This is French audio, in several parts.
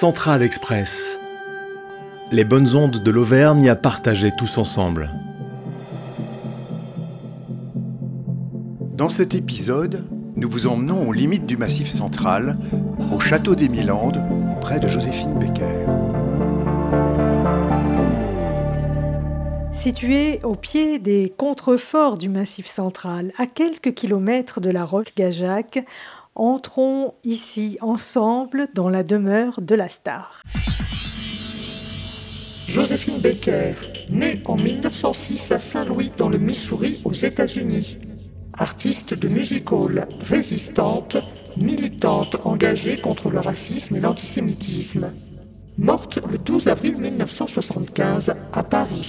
Central Express. Les bonnes ondes de l'Auvergne à partager tous ensemble. Dans cet épisode, nous vous emmenons aux limites du Massif central, au château des Milandes, auprès de Joséphine Becker. Situé au pied des contreforts du Massif central, à quelques kilomètres de la roche Gajac, entrons ici ensemble dans la demeure de la star. Joséphine Baker, née en 1906 à Saint-Louis dans le Missouri aux États-Unis. Artiste de music hall, résistante, militante engagée contre le racisme et l'antisémitisme. Morte le 12 avril 1975 à Paris.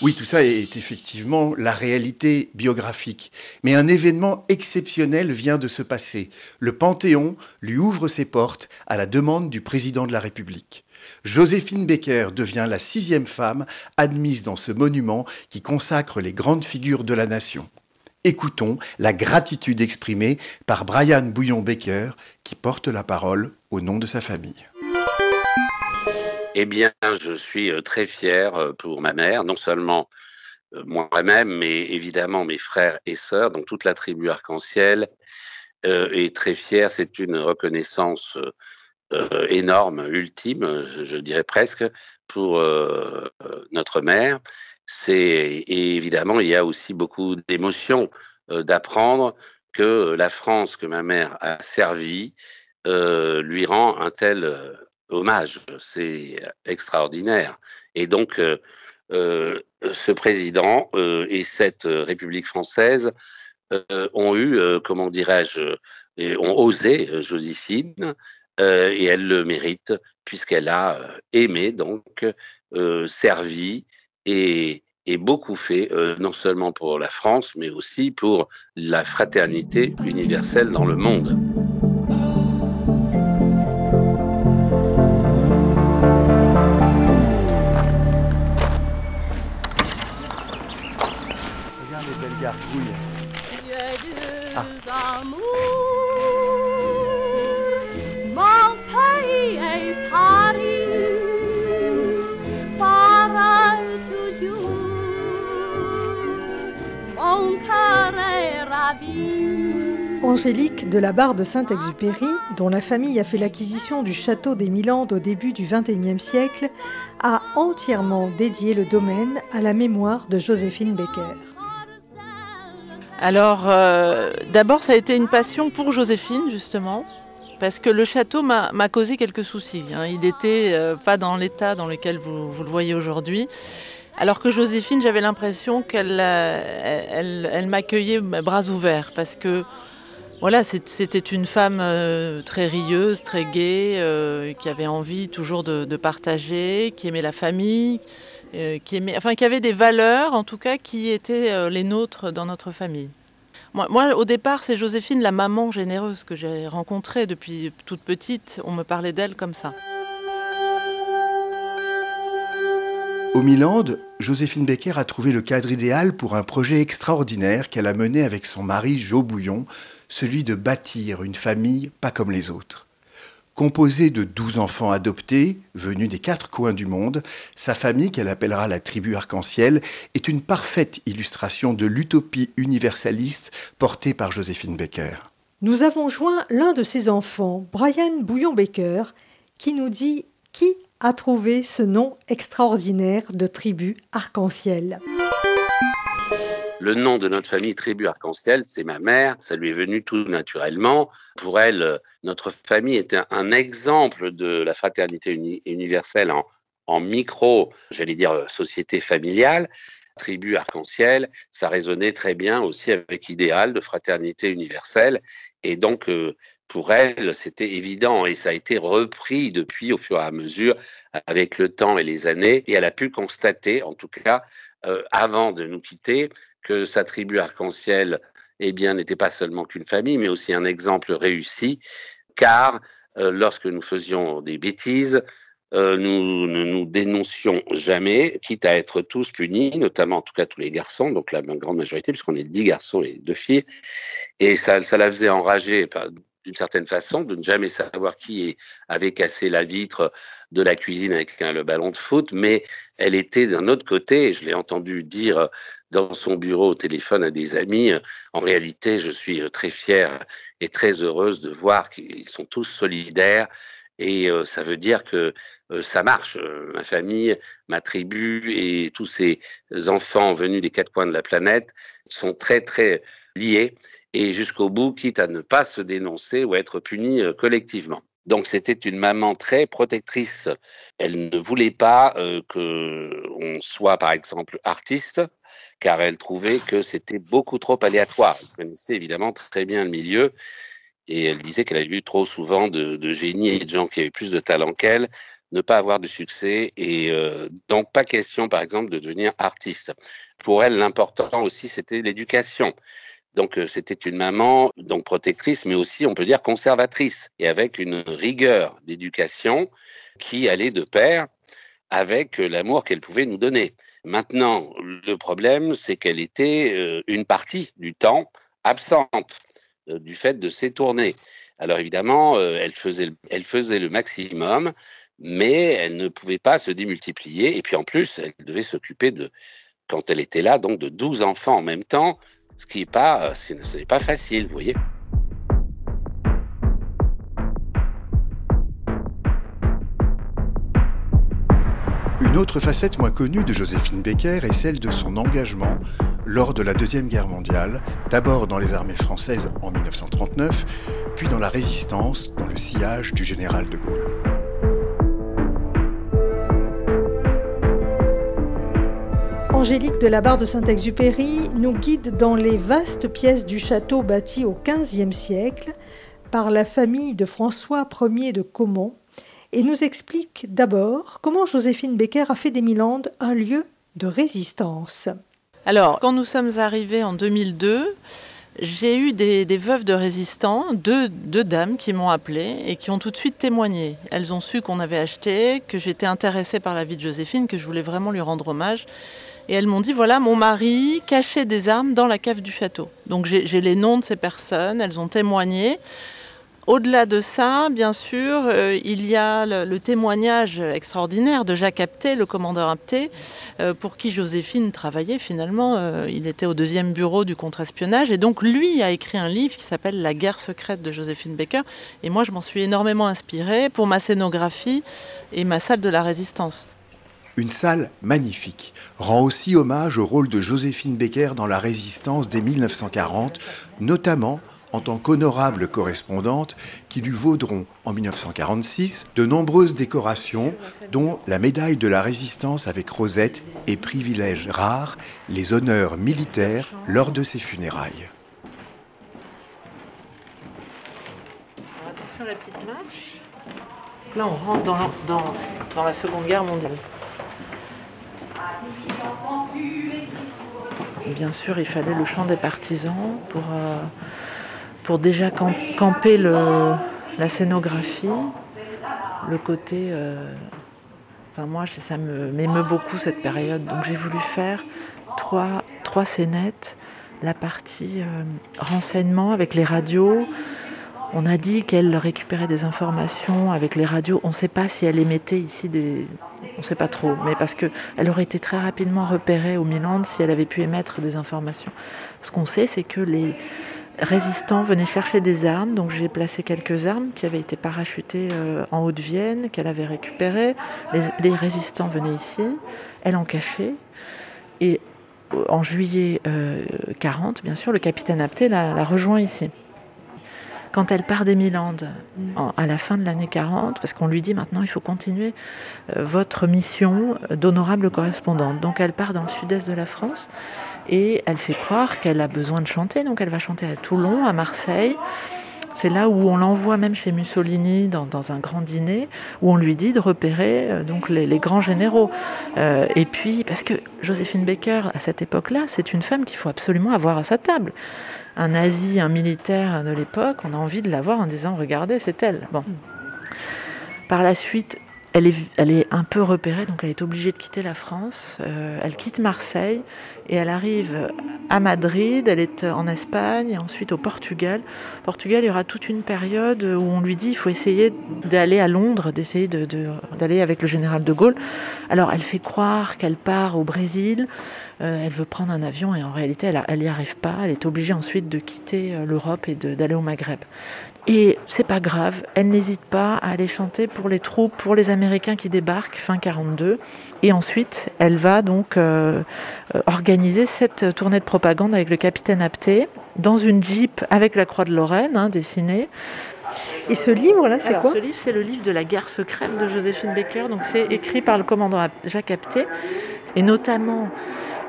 Oui, tout ça est effectivement la réalité biographique. Mais un événement exceptionnel vient de se passer. Le Panthéon lui ouvre ses portes à la demande du président de la République. Joséphine Becker devient la sixième femme admise dans ce monument qui consacre les grandes figures de la nation. Écoutons la gratitude exprimée par Brian Bouillon-Becker qui porte la parole au nom de sa famille. Eh bien, je suis euh, très fier euh, pour ma mère, non seulement euh, moi-même, mais évidemment mes frères et sœurs, donc toute la tribu arc-en-ciel, est très fier. C'est une reconnaissance énorme, ultime, je, dirais presque, pour notre mère. C'est évidemment, il y a aussi beaucoup d'émotions d'apprendre que la France que ma mère a servie lui rend un tel hommage. C'est extraordinaire. Et donc, euh, euh, ce président euh, et cette République française ont eu, comment dirais-je, ont osé Joséphine, et elle le mérite, puisqu'elle a aimé, donc, servi et beaucoup fait, non seulement pour la France, mais aussi pour la fraternité universelle dans le monde. Angélique de la Barre de Saint-Exupéry, dont la famille a fait l'acquisition du château des Milandes au début du XXIe siècle, a entièrement dédié le domaine à la mémoire de Joséphine Becker. Alors, euh, d'abord, ça a été une passion pour Joséphine, justement, parce que le château m'a causé quelques soucis. Hein. Il n'était euh, pas dans l'état dans lequel vous, le voyez aujourd'hui. Alors que Joséphine, j'avais l'impression qu'elle euh, m'accueillait bras ouverts, parce que voilà, c'était une femme très rieuse, très gaie, qui avait envie toujours de partager, qui aimait la famille, euh, qui, avait des valeurs, en tout cas, qui étaient euh, les nôtres dans notre famille. Moi, au départ, c'est Joséphine, la maman généreuse que j'ai rencontrée depuis toute petite. On me parlait d'elle comme ça. Au Milan, Joséphine Becker a trouvé le cadre idéal pour un projet extraordinaire qu'elle a mené avec son mari Jo Bouillon, celui de bâtir une famille pas comme les autres. Composée de douze enfants adoptés, venus des quatre coins du monde, sa famille, qu'elle appellera la tribu arc-en-ciel, est une parfaite illustration de l'utopie universaliste portée par Joséphine Baker. Nous avons joint l'un de ses enfants, Brian Bouillon-Baker, qui nous dit qui a trouvé ce nom extraordinaire de tribu arc-en-ciel? Le nom de notre famille Tribu Arc-en-Ciel, c'est ma mère. Ça lui est venu tout naturellement. Pour elle, notre famille était un exemple de la fraternité universelle en, micro, j'allais dire, société familiale. Tribu Arc-en-Ciel, ça résonnait très bien aussi avec l'idéal de fraternité universelle. Et donc, euh, pour elle, c'était évident et ça a été repris depuis au fur et à mesure avec le temps et les années. Et elle a pu constater, en tout cas, euh, avant de nous quitter, que sa tribu arc-en-ciel eh bien, n'était pas seulement qu'une famille, mais aussi un exemple réussi, car euh, lorsque nous faisions des bêtises, euh, nous ne nous, dénoncions jamais, quitte à être tous punis, notamment en tout cas tous les garçons, donc la grande majorité, puisqu'on est dix garçons et deux filles, et ça, ça la faisait enrager d'une certaine façon, de ne jamais savoir qui avait cassé la vitre de la cuisine avec le ballon de foot, mais elle était d'un autre côté, je l'ai entendu dire dans son bureau au téléphone à des amis, en réalité, je suis très fière et très heureuse de voir qu'ils sont tous solidaires et euh, ça veut dire que euh, ça marche. Euh, ma famille, ma tribu et tous ces enfants venus des quatre coins de la planète sont très, très liés et jusqu'au bout, quitte à ne pas se dénoncer ou être punis collectivement. Donc c'était une maman très protectrice. Elle ne voulait pas euh, que on soit par exemple artiste, car elle trouvait que c'était beaucoup trop aléatoire. Elle connaissait évidemment très bien le milieu et elle disait qu'elle avait vu trop souvent de, de génies et de gens qui avaient plus de talent qu'elle ne pas avoir de succès et euh, donc pas question par exemple de devenir artiste. Pour elle, l'important aussi c'était l'éducation. Donc euh, c'était une maman donc protectrice, mais aussi on peut dire conservatrice, et avec une rigueur d'éducation qui allait de pair avec euh, l'amour qu'elle pouvait nous donner. Maintenant, le problème, c'est qu'elle était euh, une partie du temps absente du fait de ses tournées. Alors évidemment, elle, faisait, le maximum, mais elle ne pouvait pas se démultiplier. Et puis en plus, elle devait s'occuper de, quand elle était là, donc de 12 enfants en même temps, ce qui n'est pas, euh, pas facile, vous voyez. Une autre facette moins connue de Joséphine Becker est celle de son engagement lors de la Deuxième Guerre mondiale, d'abord dans les armées françaises en 1939, puis dans la résistance dans le sillage du général de Gaulle. Angélique de la Barre de Saint-Exupéry nous guide dans les vastes pièces du château bâti au XVe siècle par la famille de François Ier de Caumont et nous explique d'abord comment Joséphine Becker a fait des Milandes un lieu de résistance. Alors, quand nous sommes arrivés en 2002, j'ai eu des, veuves de résistants, deux, deux dames qui m'ont appelé et qui ont tout de suite témoigné. Elles ont su qu'on avait acheté, que j'étais intéressée par la vie de Joséphine, que je voulais vraiment lui rendre hommage. Et elles m'ont dit, voilà, mon mari cachait des armes dans la cave du château. Donc j'ai les noms de ces personnes, elles ont témoigné. Au-delà de ça, bien sûr, euh, il y a le, témoignage extraordinaire de Jacques Apté, le commandeur Apté, euh, pour qui Joséphine travaillait finalement. Euh, il était au deuxième bureau du contre-espionnage et donc lui a écrit un livre qui s'appelle La guerre secrète de Joséphine Baker. Et moi, je m'en suis énormément inspirée pour ma scénographie et ma salle de la résistance. Une salle magnifique rend aussi hommage au rôle de Joséphine Becker dans la résistance dès 1940, notamment en tant qu'honorable correspondante qui lui vaudront en 1946 de nombreuses décorations, dont la médaille de la résistance avec Rosette et privilège rare, les honneurs militaires lors de ses funérailles. Attention à la petite marche. Là, on rentre dans la Seconde Guerre mondiale. Bien sûr, il fallait le chant des partisans pour, euh, pour déjà camper la scénographie, le côté... Euh, enfin moi, ça m'émeut beaucoup cette période, donc j'ai voulu faire trois, trois scénettes, la partie euh, renseignement avec les radios, on a dit qu'elle récupérait des informations avec les radios. On ne sait pas si elle émettait ici des. On ne sait pas trop, mais parce qu'elle aurait été très rapidement repérée au Milan si elle avait pu émettre des informations. Ce qu'on sait, c'est que les résistants venaient chercher des armes. Donc j'ai placé quelques armes qui avaient été parachutées euh, en Haute-Vienne, qu'elle avait récupérées. Les, résistants venaient ici, elle en cachait. Et euh, en juillet 40, euh, bien sûr, le capitaine Apté la rejoint ici quand elle part des Milandes à la fin de l'année 40, parce qu'on lui dit maintenant il faut continuer euh, votre mission d'honorable correspondante. Donc elle part dans le sud-est de la France et elle fait croire qu'elle a besoin de chanter, donc elle va chanter à Toulon, à Marseille. C'est là où on l'envoie même chez Mussolini dans, un grand dîner où on lui dit de repérer euh, donc les, grands généraux. Euh, et puis parce que Joséphine Baker à cette époque-là, c'est une femme qu'il faut absolument avoir à sa table un nazi, un militaire de l'époque, on a envie de la voir en disant regardez, c'est elle. Bon. Par la suite, elle est, elle est un peu repérée, donc elle est obligée de quitter la France. Euh, elle quitte Marseille et elle arrive à Madrid, elle est en Espagne et ensuite au Portugal. Portugal, il y aura toute une période où on lui dit il faut essayer d'aller à Londres, d'essayer d'aller de, d'aller avec le général de Gaulle. Alors elle fait croire qu'elle part au Brésil, euh, elle veut prendre un avion et en réalité elle n'y arrive pas. Elle est obligée ensuite de quitter euh, l'Europe et d'aller au Maghreb. Et c'est pas grave, elle n'hésite pas à aller chanter pour les troupes, pour les Américains qui débarquent fin 42. Et ensuite, elle va donc euh, euh, organiser cette tournée de propagande avec le capitaine Apté dans une jeep avec la croix de Lorraine hein, dessinée. Et ce livre-là, c'est quoi Ce livre, c'est le livre de la guerre secrète de Joséphine Baker. Donc, c'est écrit par le commandant Jacques Apté. Et notamment,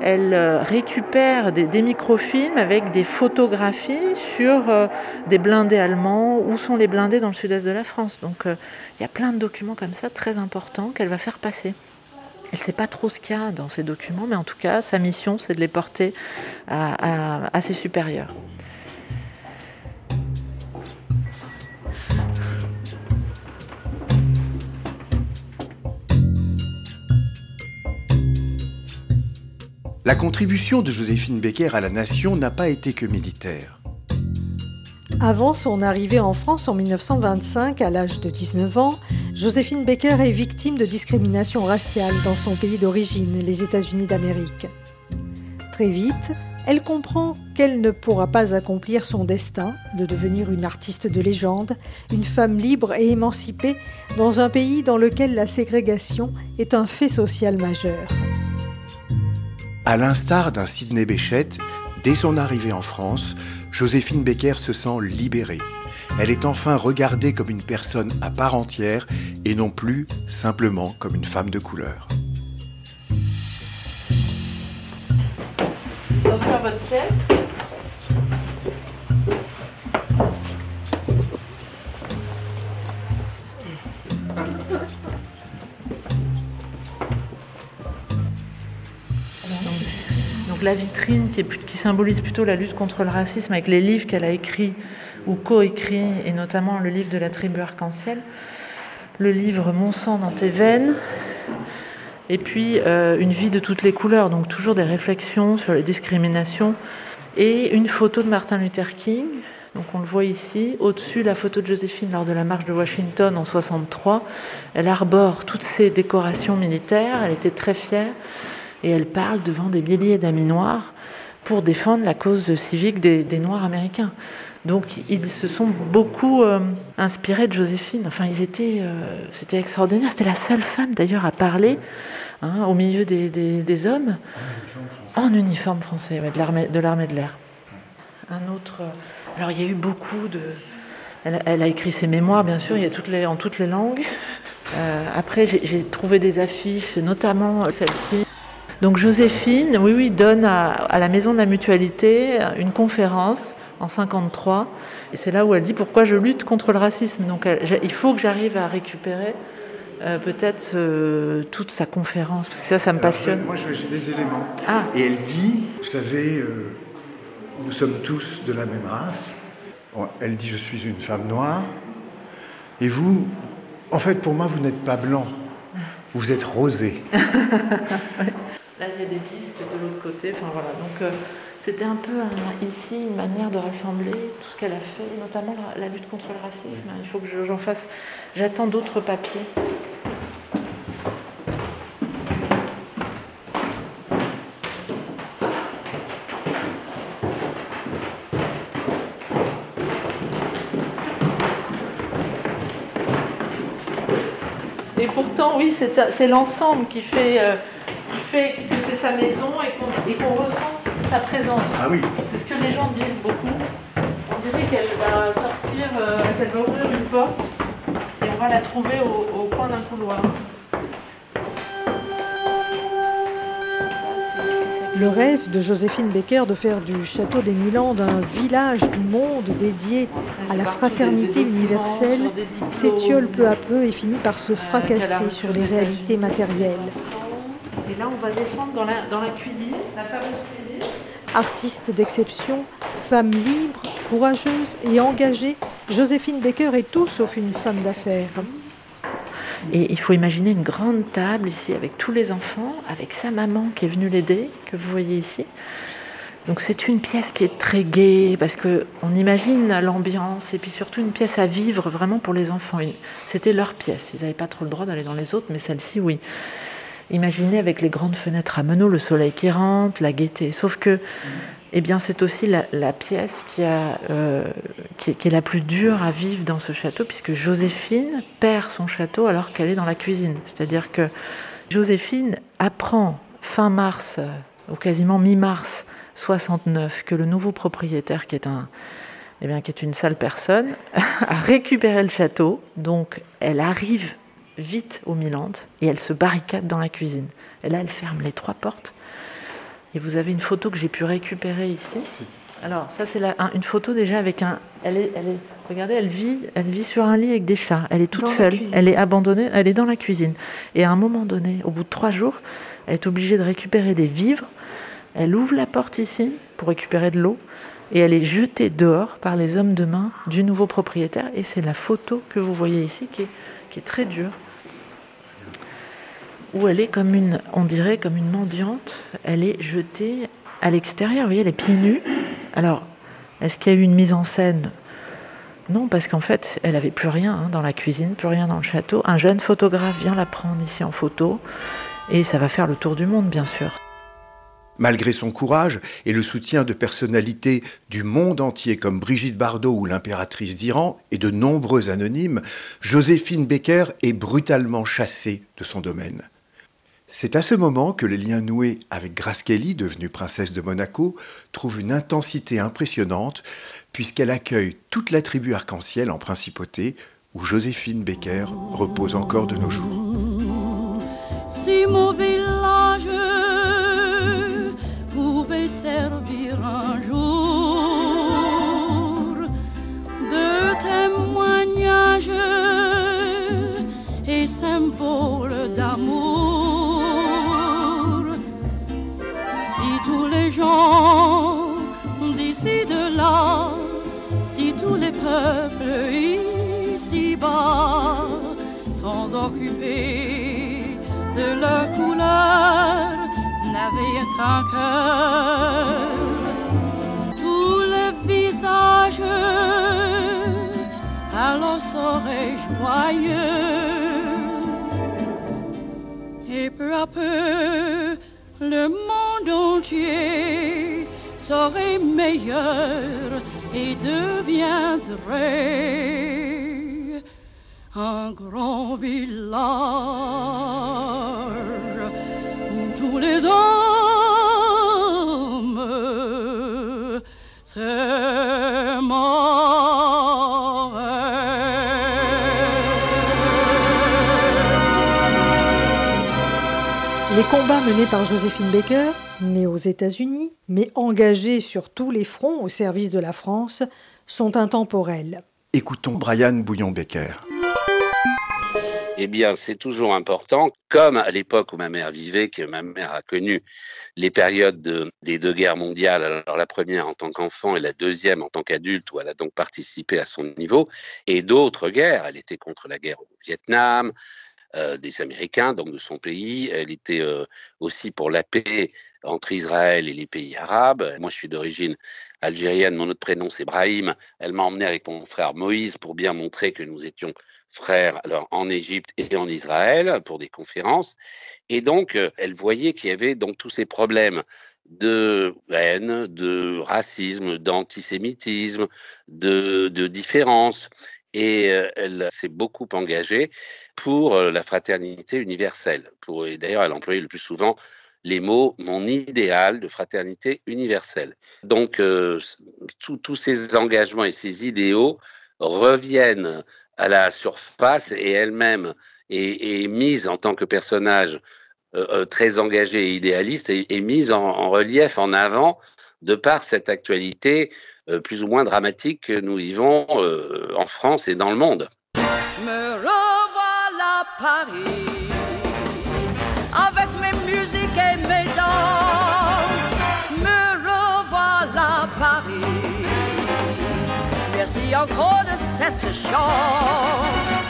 elle euh, récupère des, microfilms avec des photographies sur euh, des blindés allemands, où sont les blindés dans le sud-est de la France. Donc euh, il y a plein de documents comme ça très importants qu'elle va faire passer. Elle ne sait pas trop ce qu'il y a dans ces documents, mais en tout cas, sa mission, c'est de les porter à ses supérieurs. La contribution de Joséphine Becker à la nation n'a pas été que militaire. Avant son arrivée en France en 1925, à l'âge de 19 ans, Joséphine Baker est victime de discrimination raciale dans son pays d'origine, les États-Unis d'Amérique. Très vite, elle comprend qu'elle ne pourra pas accomplir son destin de devenir une artiste de légende, une femme libre et émancipée dans un pays dans lequel la ségrégation est un fait social majeur. À l'instar d'un Sidney Bechet, dès son arrivée en France, Joséphine Becker se sent libérée. Elle est enfin regardée comme une personne à part entière et non plus simplement comme une femme de couleur. La vitrine qui, symbolise plutôt la lutte contre le racisme avec les livres qu'elle a écrits ou coécrits, et notamment le livre de la tribu arc-en-ciel, le livre Mon sang dans tes veines, et puis euh, Une vie de toutes les couleurs, donc toujours des réflexions sur les discriminations, et une photo de Martin Luther King. Donc on le voit ici, au-dessus la photo de Joséphine lors de la marche de Washington en 63. Elle arbore toutes ces décorations militaires, elle était très fière et elle parle devant des milliers d'amis noirs pour défendre la cause civique des, Noirs américains. Donc ils se sont beaucoup euh, inspirés de Joséphine. Enfin, ils étaient, euh, c'était extraordinaire. C'était la seule femme d'ailleurs à parler hein, au milieu des, hommes en uniforme français, de l'armée de l'air. Un autre. Euh, alors il y a eu beaucoup de. Elle, a écrit ses mémoires, bien sûr. Il y a toutes les, en toutes les langues. après, j'ai trouvé des affiches, notamment celle-ci. Donc Joséphine, oui, oui, donne à, la Maison de la Mutualité une conférence en 53. Et c'est là où elle dit pourquoi je lutte contre le racisme. Donc il faut que j'arrive à récupérer euh, peut-être euh, toute sa conférence, parce que ça, ça me passionne. moi, j'ai des éléments. Ah. Et elle dit, vous savez, euh, nous sommes tous de la même race. elle dit, je suis une femme noire. Et vous, en fait, pour moi, vous n'êtes pas blanc. Vous êtes rosé. Là, il y a des disques de l'autre côté. Enfin, voilà. Donc, euh, c'était un peu ici une manière de rassembler tout ce qu'elle a fait, notamment la, lutte contre le racisme. Il faut que j'en fasse. J'attends d'autres papiers. Et pourtant, oui, c'est l'ensemble qui fait. Euh, fait que c'est sa maison et qu'on ressent sa présence. Ah oui. C'est ce que les gens disent beaucoup. On dirait qu'elle va sortir, euh, qu'elle va ouvrir une porte et on va la trouver au, coin d'un couloir. Le rêve de Joséphine Becker de faire du château des Milans d'un village du monde dédié à la fraternité universelle s'étiole peu à peu et finit par se fracasser sur les réalités matérielles. Là, on va descendre dans la, dans la cuisine, la fameuse cuisine. Artiste d'exception, femme libre, courageuse et engagée, Joséphine Baker est tout sauf une femme d'affaires. Et il faut imaginer une grande table ici avec tous les enfants, avec sa maman qui est venue l'aider, que vous voyez ici. Donc c'est une pièce qui est très gaie parce que on imagine l'ambiance et puis surtout une pièce à vivre vraiment pour les enfants. C'était leur pièce. Ils n'avaient pas trop le droit d'aller dans les autres, mais celle-ci, oui. Imaginez avec les grandes fenêtres à meneaux, le soleil qui rentre, la gaieté. Sauf que, eh bien, c'est aussi la, pièce euh, qui, est la plus dure à vivre dans ce château, puisque Joséphine perd son château alors qu'elle est dans la cuisine. C'est-à-dire que Joséphine apprend fin mars, euh, ou quasiment mi-mars 69, que le nouveau propriétaire, qui est un, eh bien, qui est une sale personne, a récupéré le château. Donc, elle arrive vite au Milan et elle se barricade dans la cuisine. Et là, elle ferme les trois portes. Et vous avez une photo que j'ai pu récupérer ici. Alors, ça, c'est une photo déjà avec un. Elle est, elle est, regardez, elle vit, elle vit sur un lit avec des chats. Elle est toute seule. Elle est abandonnée. Elle est dans la cuisine. Et à un moment donné, au bout de trois jours, elle est obligée de récupérer des vivres. Elle ouvre la porte ici pour récupérer de l'eau. Et elle est jetée dehors par les hommes de main du nouveau propriétaire. Et c'est la photo que vous voyez ici qui est, qui est très dure où elle est comme une, on dirait comme une mendiante, elle est jetée à l'extérieur, vous voyez, elle est pieds nus. Alors, est-ce qu'il y a eu une mise en scène? Non, parce qu'en fait, elle n'avait plus rien hein, dans la cuisine, plus rien dans le château. Un jeune photographe vient la prendre ici en photo, et ça va faire le tour du monde, bien sûr. Malgré son courage et le soutien de personnalités du monde entier comme Brigitte Bardot ou l'impératrice d'Iran et de nombreux anonymes, Joséphine Becker est brutalement chassée de son domaine. C'est à ce moment que les liens noués avec Grace devenue princesse de Monaco, trouvent une intensité impressionnante puisqu'elle accueille toute la tribu arc-en-ciel en principauté où Joséphine Becker repose encore de nos jours. Peuples ici-bas, sans occuper de leur couleur, n'avaient qu'un cœur, tous les visages alors seraient joyeux. Et peu à peu, le monde entier serait meilleur et deviendrait un grand village où tous les hommes Les combats menés par Joséphine Baker, née aux États-Unis, mais engagée sur tous les fronts au service de la France, sont intemporels. Écoutons Brian Bouillon-Becker. Eh bien, c'est toujours important, comme à l'époque où ma mère vivait, que ma mère a connu les périodes des deux guerres mondiales, alors la première en tant qu'enfant et la deuxième en tant qu'adulte, où elle a donc participé à son niveau, et d'autres guerres. Elle était contre la guerre au Vietnam, des Américains, donc de son pays. Elle était euh, aussi pour la paix entre Israël et les pays arabes. Moi, je suis d'origine algérienne, mon autre prénom c'est Brahim. Elle m'a emmené avec mon frère Moïse pour bien montrer que nous étions frères alors, en Égypte et en Israël pour des conférences. Et donc, euh, elle voyait qu'il y avait donc tous ces problèmes de haine, de racisme, d'antisémitisme, de, de différence et euh, elle s'est beaucoup engagée pour euh, la fraternité universelle. Pour, et d'ailleurs, elle employait le plus souvent les mots mon idéal de fraternité universelle. Donc, euh, tous ces engagements et ces idéaux reviennent à la surface et elle-même est, mise en tant que personnage très engagé et idéaliste et, mise en, relief, en avant, de par cette actualité euh, plus ou moins dramatique que nous vivons euh, en France et dans le monde. Me revoilà Paris avec mes musiques et mes danses. Me revoilà Paris. Merci encore de cette chance.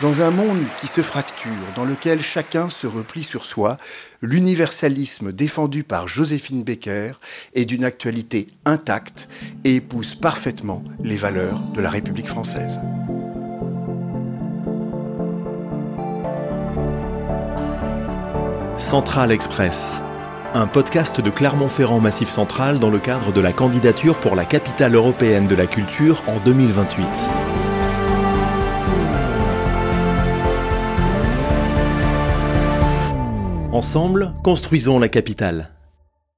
Dans un monde qui se fracture, dans lequel chacun se replie sur soi, l'universalisme défendu par Joséphine Baker est d'une actualité intacte et épouse parfaitement les valeurs de la République française. Central Express, un podcast de Clermont-Ferrand Massif Central dans le cadre de la candidature pour la capitale européenne de la culture en 2028. Ensemble, construisons la capitale.